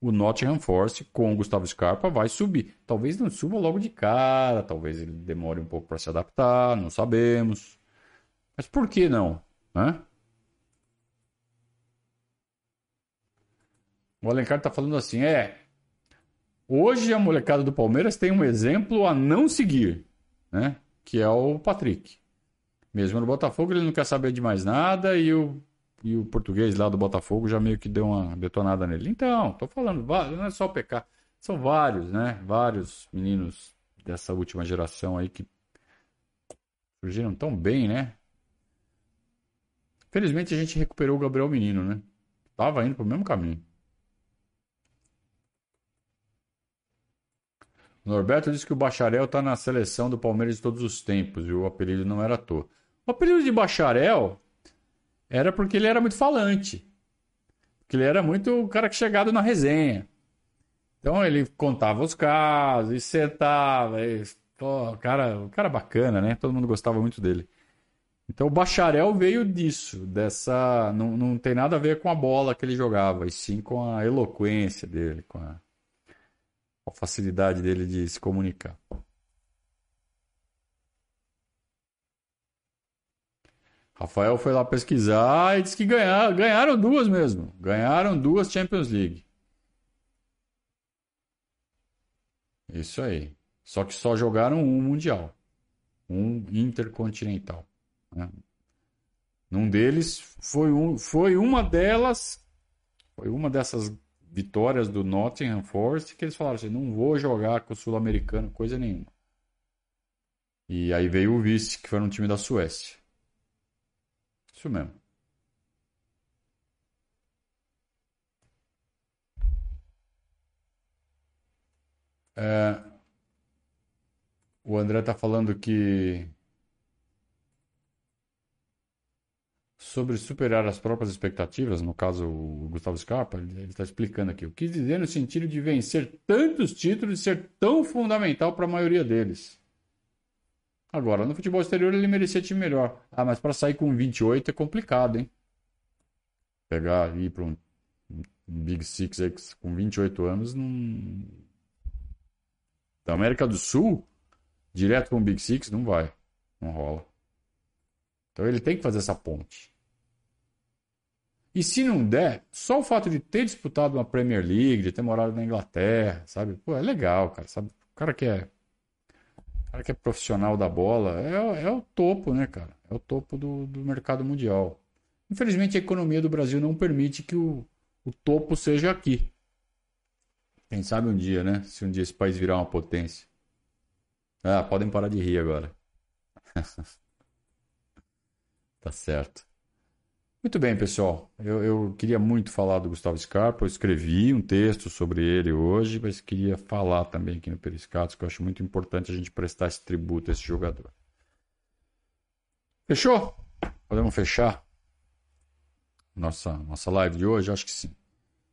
o Nottingham Forest com o Gustavo Scarpa vai subir. Talvez não suba logo de cara, talvez ele demore um pouco para se adaptar, não sabemos. Mas por que não? Hã? O Alencar está falando assim: é. Hoje a molecada do Palmeiras tem um exemplo a não seguir, né? Que é o Patrick. Mesmo no Botafogo, ele não quer saber de mais nada e o, e o português lá do Botafogo já meio que deu uma detonada nele. Então, tô falando, não é só o PK. São vários, né? Vários meninos dessa última geração aí que surgiram tão bem, né? Felizmente a gente recuperou o Gabriel Menino, né? Tava indo pro mesmo caminho. Norberto disse que o Bacharel está na seleção do Palmeiras de todos os tempos e o apelido não era à toa. O apelido de Bacharel era porque ele era muito falante. Porque ele era muito o cara que chegado na resenha. Então ele contava os casos e sentava. E, pô, cara, o cara bacana, né? Todo mundo gostava muito dele. Então o Bacharel veio disso, dessa. Não, não tem nada a ver com a bola que ele jogava, e sim com a eloquência dele, com a a facilidade dele de se comunicar. Rafael foi lá pesquisar e disse que ganharam, ganharam duas mesmo. Ganharam duas Champions League. Isso aí. Só que só jogaram um Mundial. Um Intercontinental. Né? Num deles foi, um, foi uma delas. Foi uma dessas vitórias do Nottingham Forest que eles falaram assim: não vou jogar com o Sul-Americano, coisa nenhuma. E aí veio o vice, que foi um time da Suécia. Isso mesmo. É, o André tá falando que sobre superar as próprias expectativas, no caso o Gustavo Scarpa, ele está explicando aqui. O que dizer no sentido de vencer tantos títulos e ser tão fundamental para a maioria deles. Agora, no futebol exterior ele merecia time melhor. Ah, mas para sair com 28 é complicado, hein? Pegar e ir para um Big Six com 28 anos não. Da América do Sul, direto para um Big Six, não vai. Não rola. Então ele tem que fazer essa ponte. E se não der, só o fato de ter disputado uma Premier League, de ter morado na Inglaterra, sabe? Pô, é legal, cara, sabe? O cara que é, cara que é profissional da bola é, é o topo, né, cara? É o topo do, do mercado mundial. Infelizmente, a economia do Brasil não permite que o, o topo seja aqui. Quem sabe um dia, né? Se um dia esse país virar uma potência. Ah, podem parar de rir agora. Tá certo. Muito bem, pessoal. Eu, eu, queria muito falar do Gustavo Scarpa. Eu escrevi um texto sobre ele hoje, mas queria falar também aqui no Periscatos, que eu acho muito importante a gente prestar esse tributo a esse jogador. Fechou? Podemos fechar nossa, nossa live de hoje? Acho que sim.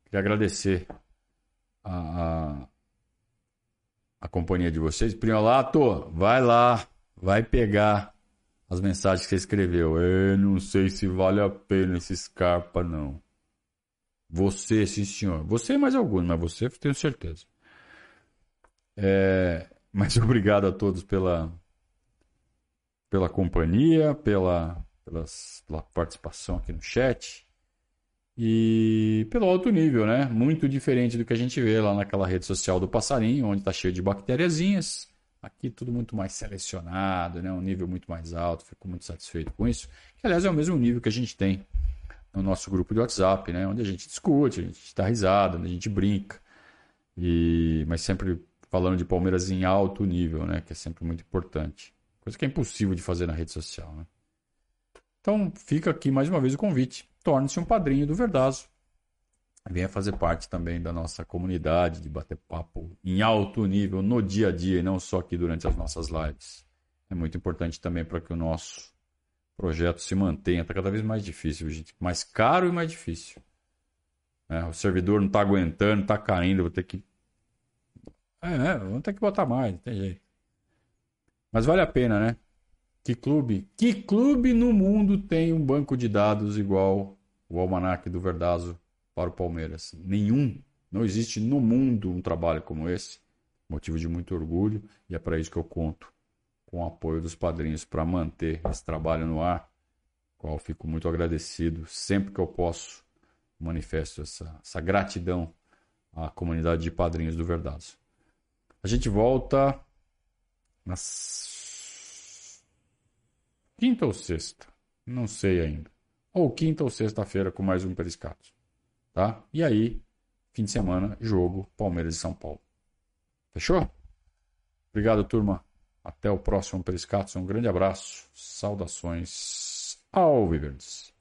Queria agradecer a, a, a companhia de vocês. Primolato, vai lá, vai pegar as mensagens que você escreveu. Eu não sei se vale a pena esse Scarpa, não. Você, sim, senhor. Você e mais alguns, mas você tenho certeza. É, mas obrigado a todos pela, pela companhia, pela, pelas, pela participação aqui no chat e pelo alto nível, né? Muito diferente do que a gente vê lá naquela rede social do passarinho, onde está cheio de bactériazinhas. Aqui tudo muito mais selecionado, né? um nível muito mais alto, fico muito satisfeito com isso. Que, aliás, é o mesmo nível que a gente tem no nosso grupo de WhatsApp, né? onde a gente discute, a gente dá risada, a gente brinca. E... Mas sempre falando de Palmeiras em alto nível, né? que é sempre muito importante. Coisa que é impossível de fazer na rede social. Né? Então fica aqui mais uma vez o convite. Torne-se um padrinho do Verdazo venha fazer parte também da nossa comunidade de bater papo em alto nível no dia a dia e não só aqui durante as nossas lives. É muito importante também para que o nosso projeto se mantenha. Está cada vez mais difícil, gente. Mais caro e mais difícil. É, o servidor não está aguentando, está caindo, vou ter que. É, é, vamos ter que botar mais, não tem jeito. Mas vale a pena, né? Que clube? Que clube no mundo tem um banco de dados igual o Almanac do Verdazo para o Palmeiras? Nenhum. Não existe no mundo um trabalho como esse. Motivo de muito orgulho e é para isso que eu conto com o apoio dos padrinhos para manter esse trabalho no ar, qual fico muito agradecido sempre que eu posso manifesto essa, essa gratidão à comunidade de padrinhos do Verdazo. A gente volta na quinta ou sexta, não sei ainda. Ou quinta ou sexta-feira com mais um Periscato. Tá? E aí, fim de semana, jogo Palmeiras e São Paulo. Fechou? Obrigado, turma. Até o próximo Periscato. Um grande abraço. Saudações ao Viverdes.